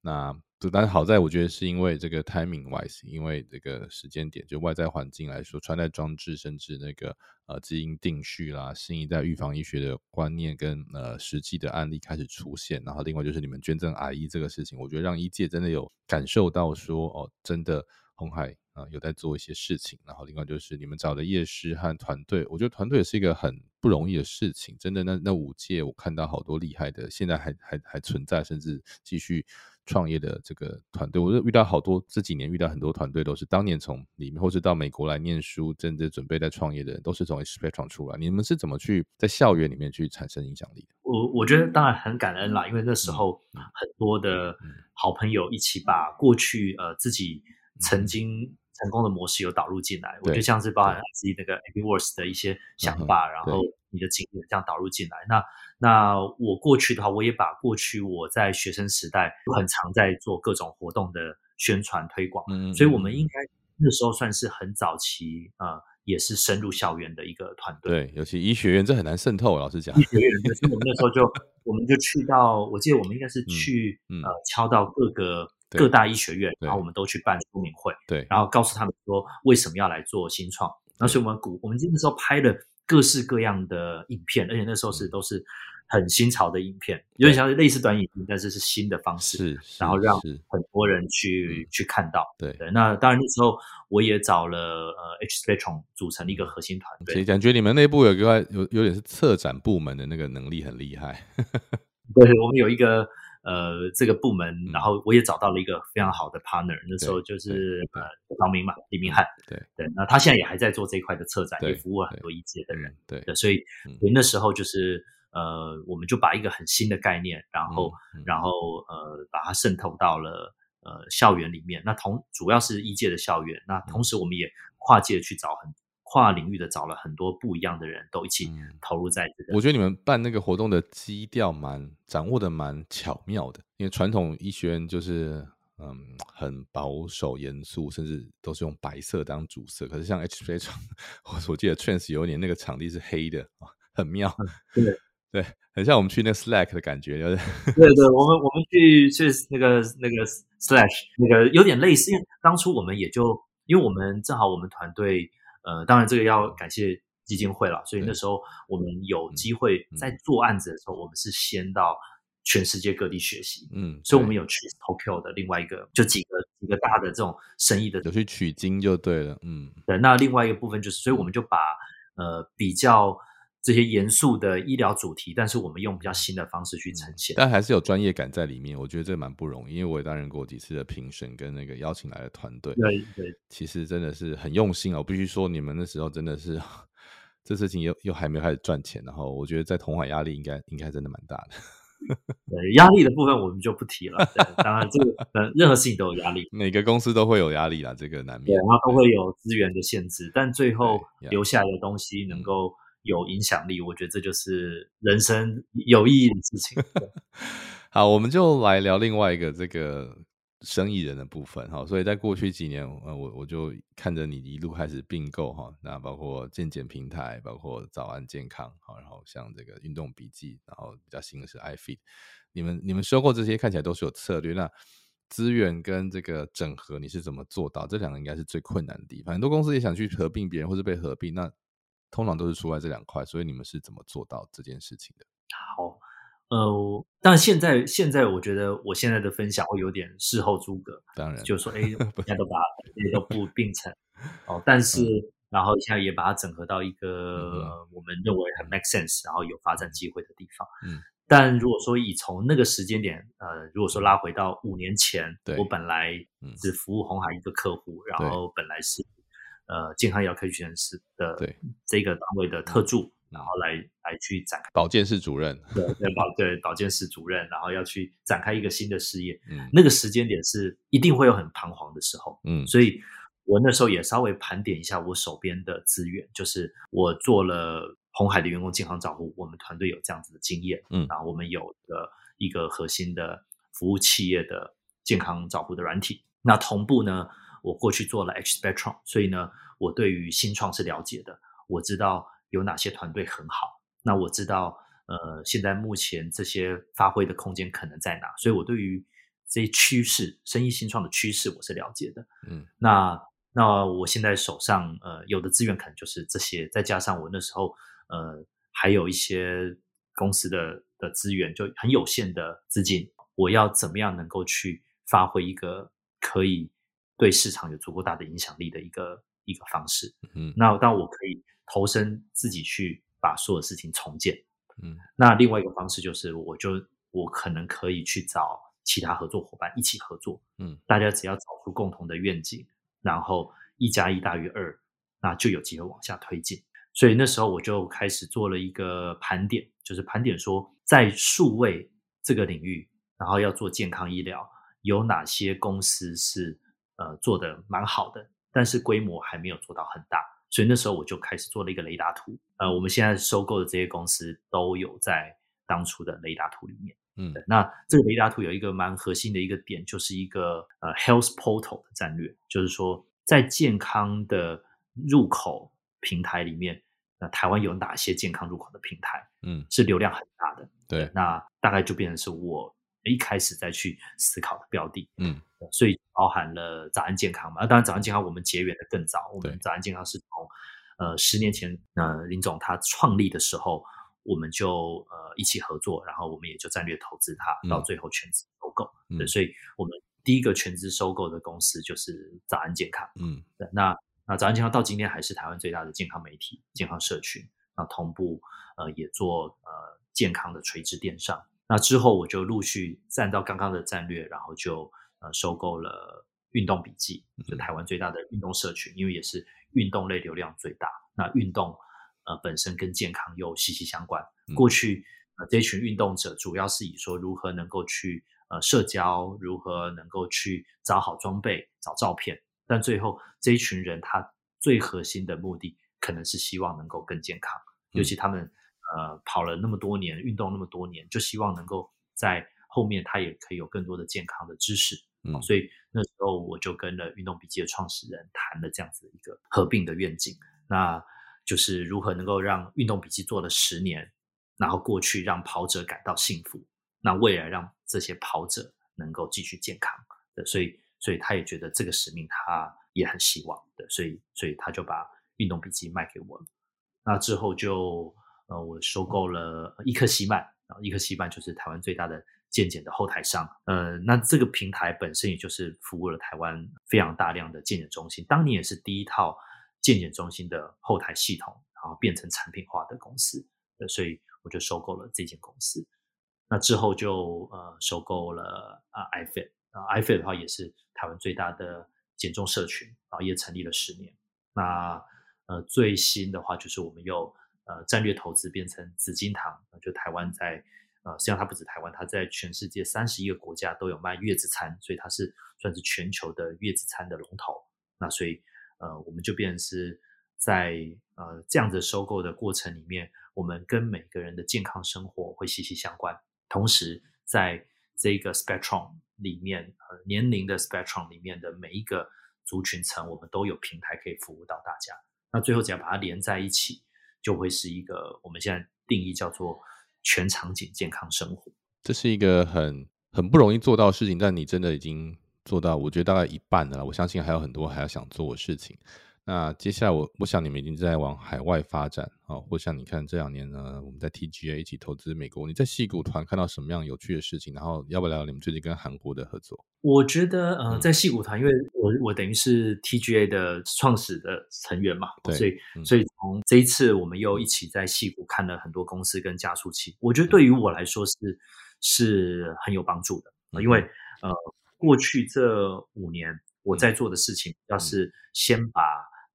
那。但是好在我觉得是因为这个 timing wise，因为这个时间点，就外在环境来说，穿戴装置甚至那个呃基因定序啦，新一代预防医学的观念跟呃实际的案例开始出现，然后另外就是你们捐赠癌医这个事情，我觉得让医界真的有感受到说哦，真的红海啊有在做一些事情，然后另外就是你们找的业师和团队，我觉得团队是一个很不容易的事情，真的那那五届我看到好多厉害的，现在还还还存在，甚至继续。创业的这个团队，我就遇到好多这几年遇到很多团队，都是当年从里面或是到美国来念书，甚至准备在创业的人，都是从 H Spectrum 出来。你们是怎么去在校园里面去产生影响力的？我我觉得当然很感恩啦，因为那时候很多的好朋友一起把过去呃自己曾经成功的模式有导入进来。我觉得像是包含自己那个 a b w o r s 的一些想法，然后你的经验这样导入进来。那那我过去的话，我也把过去我在学生时代很常在做各种活动的宣传推广，嗯，所以我们应该那时候算是很早期啊，也是深入校园的一个团队。对，尤其医学院这很难渗透，老实讲。医学院，所以我们那时候就我们就去到，我记得我们应该是去呃敲到各个各大医学院，然后我们都去办说明会，对，然后告诉他们说为什么要来做新创。那所以我们鼓，我们那时候拍了各式各样的影片，而且那时候是都是。很新潮的影片，有点像是类似短影片，但是是新的方式，是，然后让很多人去去看到。对对，那当然那时候我也找了呃 H Spectrum 组成一个核心团队。所以感觉你们内部有一个有有点是策展部门的那个能力很厉害。对，我们有一个呃这个部门，然后我也找到了一个非常好的 partner。那时候就是呃王明嘛，李明翰。对对，那他现在也还在做这一块的策展，也服务了很多一届的人。对，所以所以那时候就是。呃，我们就把一个很新的概念，然后，然后呃，把它渗透到了呃校园里面。那同主要是一届的校园，那同时我们也跨界去找很跨领域的找了很多不一样的人，都一起投入在这个。我觉得你们办那个活动的基调蛮掌握的蛮巧妙的，因为传统医学院就是嗯很保守严肃，甚至都是用白色当主色。可是像 H 非常，我我记得 Trans 有一年那个场地是黑的啊，很妙。对。对，很像我们去那个 Slack 的感觉，就是对对，我们我们去去那个那个 Slash 那个有点类似，因为当初我们也就因为我们正好我们团队呃，当然这个要感谢基金会了，所以那时候我们有机会在做案子的时候，我们是先到全世界各地学习，嗯，所以我们有去 Tokyo 的另外一个就几个几个大的这种生意的有去取经就对了，嗯，对，那另外一个部分就是，所以我们就把呃比较。这些严肃的医疗主题，但是我们用比较新的方式去呈现，但还是有专业感在里面。我觉得这蛮不容易，因为我也担任过几次的评审跟那个邀请来的团队。对对，其实真的是很用心啊！我必须说，你们那时候真的是这事情又又还没开始赚钱，然后我觉得在同海压力应该应该真的蛮大的。对压力的部分我们就不提了。当然，这个呃任何事情都有压力，每个公司都会有压力啦，这个难免。然后都会有资源的限制，但最后留下来的东西能够。有影响力，我觉得这就是人生有意义的事情。好，我们就来聊另外一个这个生意人的部分哈，所以在过去几年，呃，我我就看着你一路开始并购哈，那包括健检平台，包括早安健康，好，然后像这个运动笔记，然后比较新的是 iFit，你们你们收购这些看起来都是有策略，那资源跟这个整合你是怎么做到？这两个应该是最困难的地方，很多公司也想去合并别人或者被合并，那通常都是出在这两块，所以你们是怎么做到这件事情的？好。呃，但现在现在我觉得我现在的分享会有点事后诸葛，当然就说哎，现在都把这些都不并成哦，但是然后现在也把它整合到一个我们认为很 make sense，然后有发展机会的地方。嗯，但如果说以从那个时间点，呃，如果说拉回到五年前，我本来只服务红海一个客户，然后本来是呃健康医疗科学实验室的这个单位的特助。然后来来去展开保健室主任，对对保对保健室主任，然后要去展开一个新的事业。嗯，那个时间点是一定会有很彷徨的时候。嗯，所以我那时候也稍微盘点一下我手边的资源，就是我做了红海的员工健康照护，我们团队有这样子的经验。嗯，然后我们有的一个核心的服务企业的健康照护的软体。那同步呢，我过去做了 H Spectrum，所以呢，我对于新创是了解的，我知道。有哪些团队很好？那我知道，呃，现在目前这些发挥的空间可能在哪？所以我对于这些趋势、生意新创的趋势，我是了解的。嗯，那那我现在手上呃有的资源可能就是这些，再加上我那时候呃还有一些公司的的资源，就很有限的资金，我要怎么样能够去发挥一个可以对市场有足够大的影响力的一个一个方式？嗯，那当我可以。投身自己去把所有事情重建，嗯，那另外一个方式就是，我就我可能可以去找其他合作伙伴一起合作，嗯，大家只要找出共同的愿景，然后一加一大于二，那就有机会往下推进。所以那时候我就开始做了一个盘点，就是盘点说在数位这个领域，然后要做健康医疗，有哪些公司是呃做的蛮好的，但是规模还没有做到很大。所以那时候我就开始做了一个雷达图，呃，我们现在收购的这些公司都有在当初的雷达图里面。嗯，那这个雷达图有一个蛮核心的一个点，就是一个呃 health portal 的战略，就是说在健康的入口平台里面，那台湾有哪些健康入口的平台？嗯，是流量很大的。对，那大概就变成是我一开始再去思考的标的。嗯。所以包含了早安健康嘛？那当然早安健康我们结缘的更早。我们早安健康是从呃十年前，呃林总他创立的时候，我们就呃一起合作，然后我们也就战略投资他，到最后全资收购。对，所以我们第一个全资收购的公司就是早安健康。嗯，那那早安健康到今天还是台湾最大的健康媒体、健康社群。那同步呃也做呃健康的垂直电商。那之后我就陆续站到刚刚的战略，然后就。呃，收购了运动笔记，就台湾最大的运动社群，因为也是运动类流量最大。那运动呃本身跟健康又息息相关。过去呃这群运动者主要是以说如何能够去呃社交，如何能够去找好装备、找照片，但最后这一群人他最核心的目的，可能是希望能够更健康。尤其他们呃跑了那么多年，运动那么多年，就希望能够在后面他也可以有更多的健康的知识。嗯，所以那时候我就跟了运动笔记的创始人谈了这样子一个合并的愿景，那就是如何能够让运动笔记做了十年，然后过去让跑者感到幸福，那未来让这些跑者能够继续健康的，所以所以他也觉得这个使命他也很希望的，所以所以他就把运动笔记卖给我了。那之后就呃我收购了伊克西曼，啊伊克西曼就是台湾最大的。健检的后台商，呃，那这个平台本身也就是服务了台湾非常大量的健检中心，当年也是第一套健检中心的后台系统，然后变成产品化的公司，所以我就收购了这间公司。那之后就呃收购了啊 iFit，啊 iFit 的话也是台湾最大的减重社群，然后也成立了十年。那呃最新的话就是我们又呃战略投资变成紫金堂，就台湾在。呃，实际上它不止台湾，它在全世界三十一个国家都有卖月子餐，所以它是算是全球的月子餐的龙头。那所以，呃，我们就变成是在呃这样子收购的过程里面，我们跟每个人的健康生活会息息相关。同时，在这个 Spectrum 里面呃年龄的 spectrum 里面的每一个族群层，我们都有平台可以服务到大家。那最后只要把它连在一起，就会是一个我们现在定义叫做全场景健康生活。这是一个很很不容易做到的事情，但你真的已经做到，我觉得大概一半的了。我相信还有很多还要想做的事情。那接下来我我想你们已经在往海外发展啊，或像你看这两年呢，我们在 TGA 一起投资美国，你在戏骨团看到什么样有趣的事情？然后要不要聊你们最近跟韩国的合作？我觉得呃，在戏骨团，因为我我等于是 TGA 的创始的成员嘛，所以所以从这一次我们又一起在戏骨看了很多公司跟加速器，我觉得对于我来说是是很有帮助的，因为呃过去这五年我在做的事情，要是先把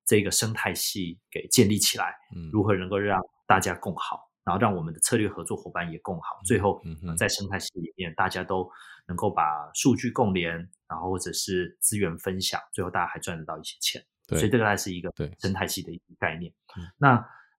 这个生态系给建立起来，如何能够让大家共好，然后让我们的策略合作伙伴也共好，最后在生态系里面大家都能够把数据共联，然后或者是资源分享，最后大家还赚得到一些钱。所以这个还是一个生态系的一个概念。那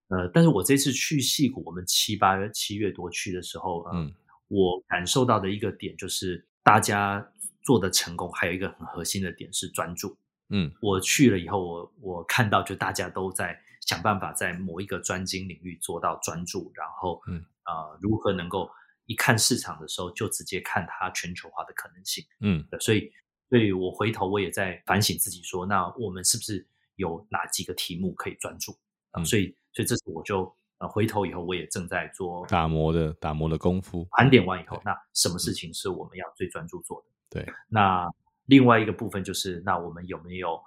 呃，但是我这次去戏谷，我们七八月七月多去的时候，嗯，我感受到的一个点就是大家做的成功，还有一个很核心的点是专注。嗯，我去了以后，我我看到就大家都在想办法在某一个专精领域做到专注，然后嗯啊，如何能够一看市场的时候就直接看它全球化的可能性，嗯，所以所以我回头我也在反省自己说，那我们是不是有哪几个题目可以专注啊？所以所以这次我就呃回头以后我也正在做打磨的打磨的功夫，盘点完以后，那什么事情是我们要最专注做的？对，那。另外一个部分就是，那我们有没有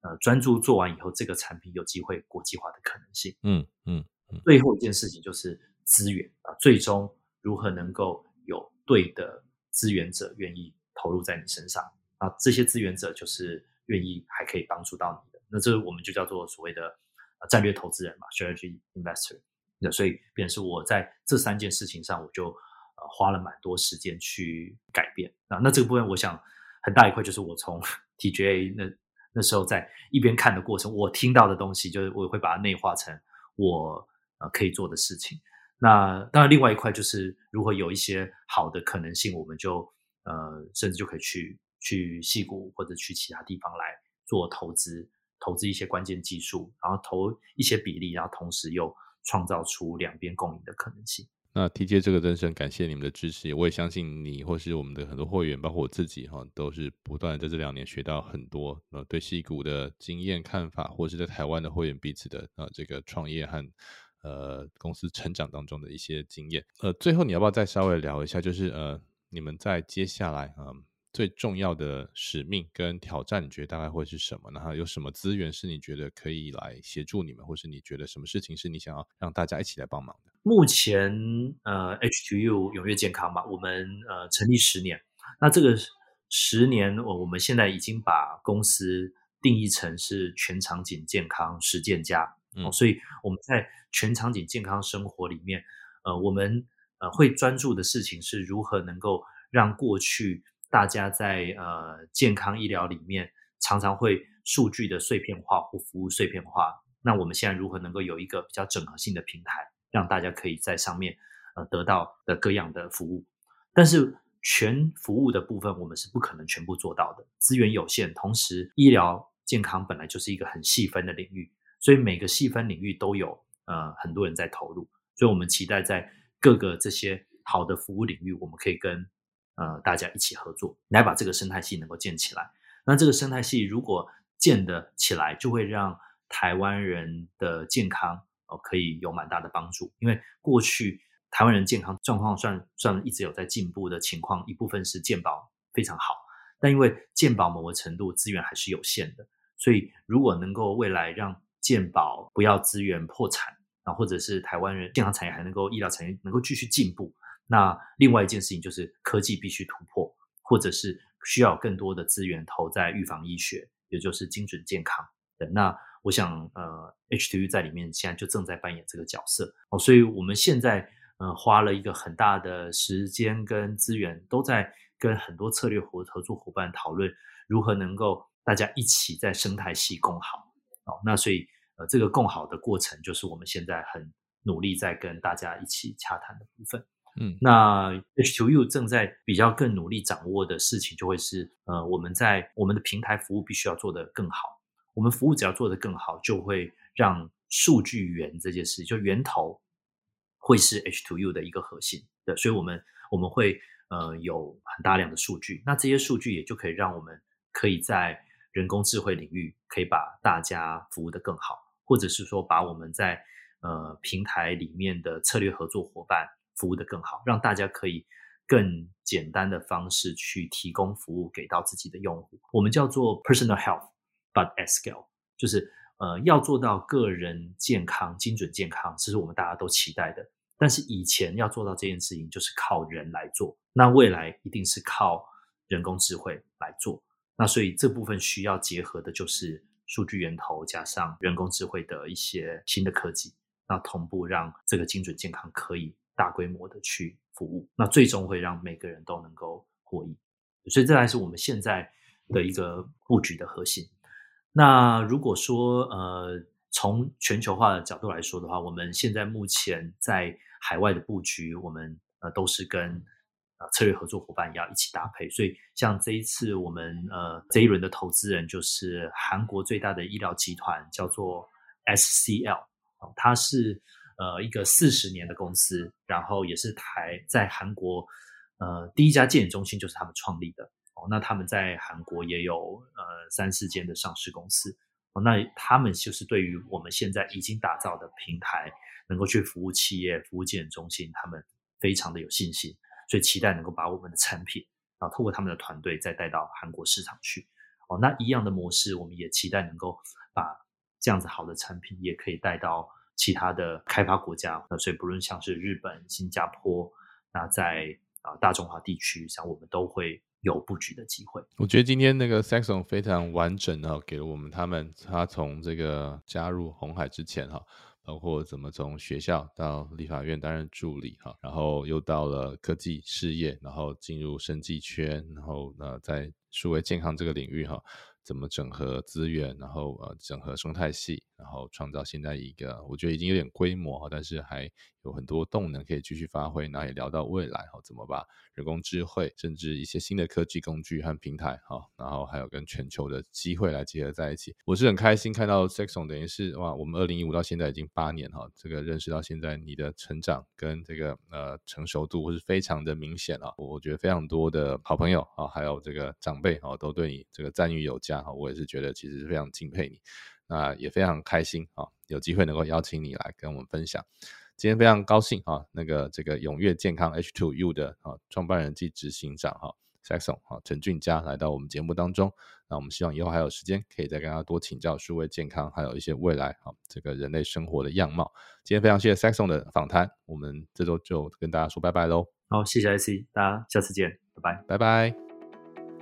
呃专注做完以后，这个产品有机会国际化的可能性？嗯嗯。最后一件事情就是资源啊，最终如何能够有对的资源者愿意投入在你身上啊？这些资源者就是愿意还可以帮助到你的，那这我们就叫做所谓的战略投资人嘛，strategy investor。那所以，便是我在这三件事情上，我就呃花了蛮多时间去改变啊。那这个部分，我想。很大一块就是我从 TGA 那那时候在一边看的过程，我听到的东西，就是我会把它内化成我呃可以做的事情。那当然，另外一块就是如果有一些好的可能性，我们就呃甚至就可以去去细谷或者去其他地方来做投资，投资一些关键技术，然后投一些比例，然后同时又创造出两边共赢的可能性。那 TJ 这个真是感谢你们的支持，我也相信你或是我们的很多会员，包括我自己哈，都是不断在这两年学到很多呃对戏股的经验看法，或是在台湾的会员彼此的呃这个创业和呃公司成长当中的一些经验。呃，最后你要不要再稍微聊一下，就是呃你们在接下来啊。最重要的使命跟挑战，你觉得大概会是什么？然后有什么资源是你觉得可以来协助你们，或是你觉得什么事情是你想要让大家一起来帮忙的？目前呃，H2U 永跃健康嘛，我们呃成立十年，那这个十年，我我们现在已经把公司定义成是全场景健康实践家，哦，所以我们在全场景健康生活里面，呃，我们呃会专注的事情是如何能够让过去。大家在呃健康医疗里面常常会数据的碎片化或服务碎片化，那我们现在如何能够有一个比较整合性的平台，让大家可以在上面呃得到的各样的服务？但是全服务的部分我们是不可能全部做到的，资源有限，同时医疗健康本来就是一个很细分的领域，所以每个细分领域都有呃很多人在投入，所以我们期待在各个这些好的服务领域，我们可以跟。呃，大家一起合作来把这个生态系能够建起来。那这个生态系如果建得起来，就会让台湾人的健康哦可以有蛮大的帮助。因为过去台湾人健康状况算算一直有在进步的情况，一部分是健保非常好，但因为健保某个程度资源还是有限的，所以如果能够未来让健保不要资源破产啊，或者是台湾人健康产业还能够医疗产业能够继续进步。那另外一件事情就是科技必须突破，或者是需要更多的资源投在预防医学，也就是精准健康。那我想，呃，H2U 在里面现在就正在扮演这个角色哦。所以我们现在呃花了一个很大的时间跟资源，都在跟很多策略合合作伙伴讨论如何能够大家一起在生态系共好哦。那所以呃，这个共好的过程，就是我们现在很努力在跟大家一起洽谈的部分。嗯，那 H2U 正在比较更努力掌握的事情，就会是呃，我们在我们的平台服务必须要做得更好。我们服务只要做得更好，就会让数据源这件事，就源头会是 H2U 的一个核心的。所以，我们我们会呃有很大量的数据，那这些数据也就可以让我们可以在人工智慧领域可以把大家服务的更好，或者是说把我们在呃平台里面的策略合作伙伴。服务的更好，让大家可以更简单的方式去提供服务给到自己的用户。我们叫做 personal Health but at scale，就是呃要做到个人健康、精准健康，这是我们大家都期待的。但是以前要做到这件事情，就是靠人来做，那未来一定是靠人工智慧来做。那所以这部分需要结合的就是数据源头加上人工智慧的一些新的科技，那同步让这个精准健康可以。大规模的去服务，那最终会让每个人都能够获益，所以这还是我们现在的一个布局的核心。那如果说呃从全球化的角度来说的话，我们现在目前在海外的布局，我们呃都是跟呃策略合作伙伴要一起搭配。所以像这一次我们呃这一轮的投资人就是韩国最大的医疗集团，叫做 SCL，它是。呃，一个四十年的公司，然后也是台在韩国，呃，第一家健检中心就是他们创立的哦。那他们在韩国也有呃三四间的上市公司哦。那他们就是对于我们现在已经打造的平台，能够去服务企业、服务健检中心，他们非常的有信心，所以期待能够把我们的产品啊，透过他们的团队再带到韩国市场去哦。那一样的模式，我们也期待能够把这样子好的产品也可以带到。其他的开发国家，那所以不论像是日本、新加坡，那在啊大中华地区，像我们都会有布局的机会。我觉得今天那个 Saxon 非常完整的，给了我们他们他从这个加入红海之前哈，包括怎么从学校到立法院担任助理哈，然后又到了科技事业，然后进入生技圈，然后呢在数位健康这个领域哈。怎么整合资源，然后呃整合生态系，然后创造现在一个我觉得已经有点规模但是还有很多动能可以继续发挥。那也聊到未来哈，怎么把人工智慧，甚至一些新的科技工具和平台哈，然后还有跟全球的机会来结合在一起。我是很开心看到 Saxon 等于是哇，我们二零一五到现在已经八年哈，这个认识到现在你的成长跟这个呃成熟度是非常的明显啊。我觉得非常多的好朋友啊，还有这个长辈啊，都对你这个赞誉有加。我也是觉得其实是非常敬佩你，那也非常开心啊，有机会能够邀请你来跟我们分享。今天非常高兴啊，那个这个永跃健康 H2U 的啊创办人暨执行长哈 Saxon 哈陈俊佳来到我们节目当中。那我们希望以后还有时间可以再跟他多请教数位健康，还有一些未来啊这个人类生活的样貌。今天非常谢谢 Saxon 的访谈，我们这周就跟大家说拜拜喽。好，谢谢 IC，大家下次见，拜拜，拜拜。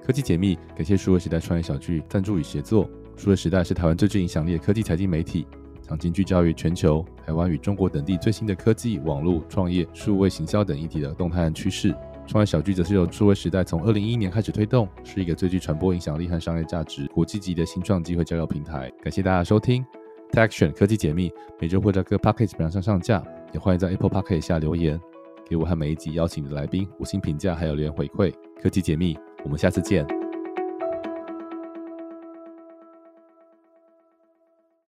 科技解密，感谢数位时代创业小聚赞助与协作。数位时代是台湾最具影响力的科技财经媒体，长期聚焦于全球、台湾与中国等地最新的科技、网络创业、数位行销等议题的动态和趋势。创业小聚则是由数位时代从二零一一年开始推动，是一个最具传播影响力和商业价值、国际级的新创机会交流平台。感谢大家收听 Action 科技解密，每周会在各 Podcast 平台上上架，也欢迎在 Apple Podcast 下留言，给我和每一集邀请的来宾五星评价，还有留言回馈。科技解密。我们下次见。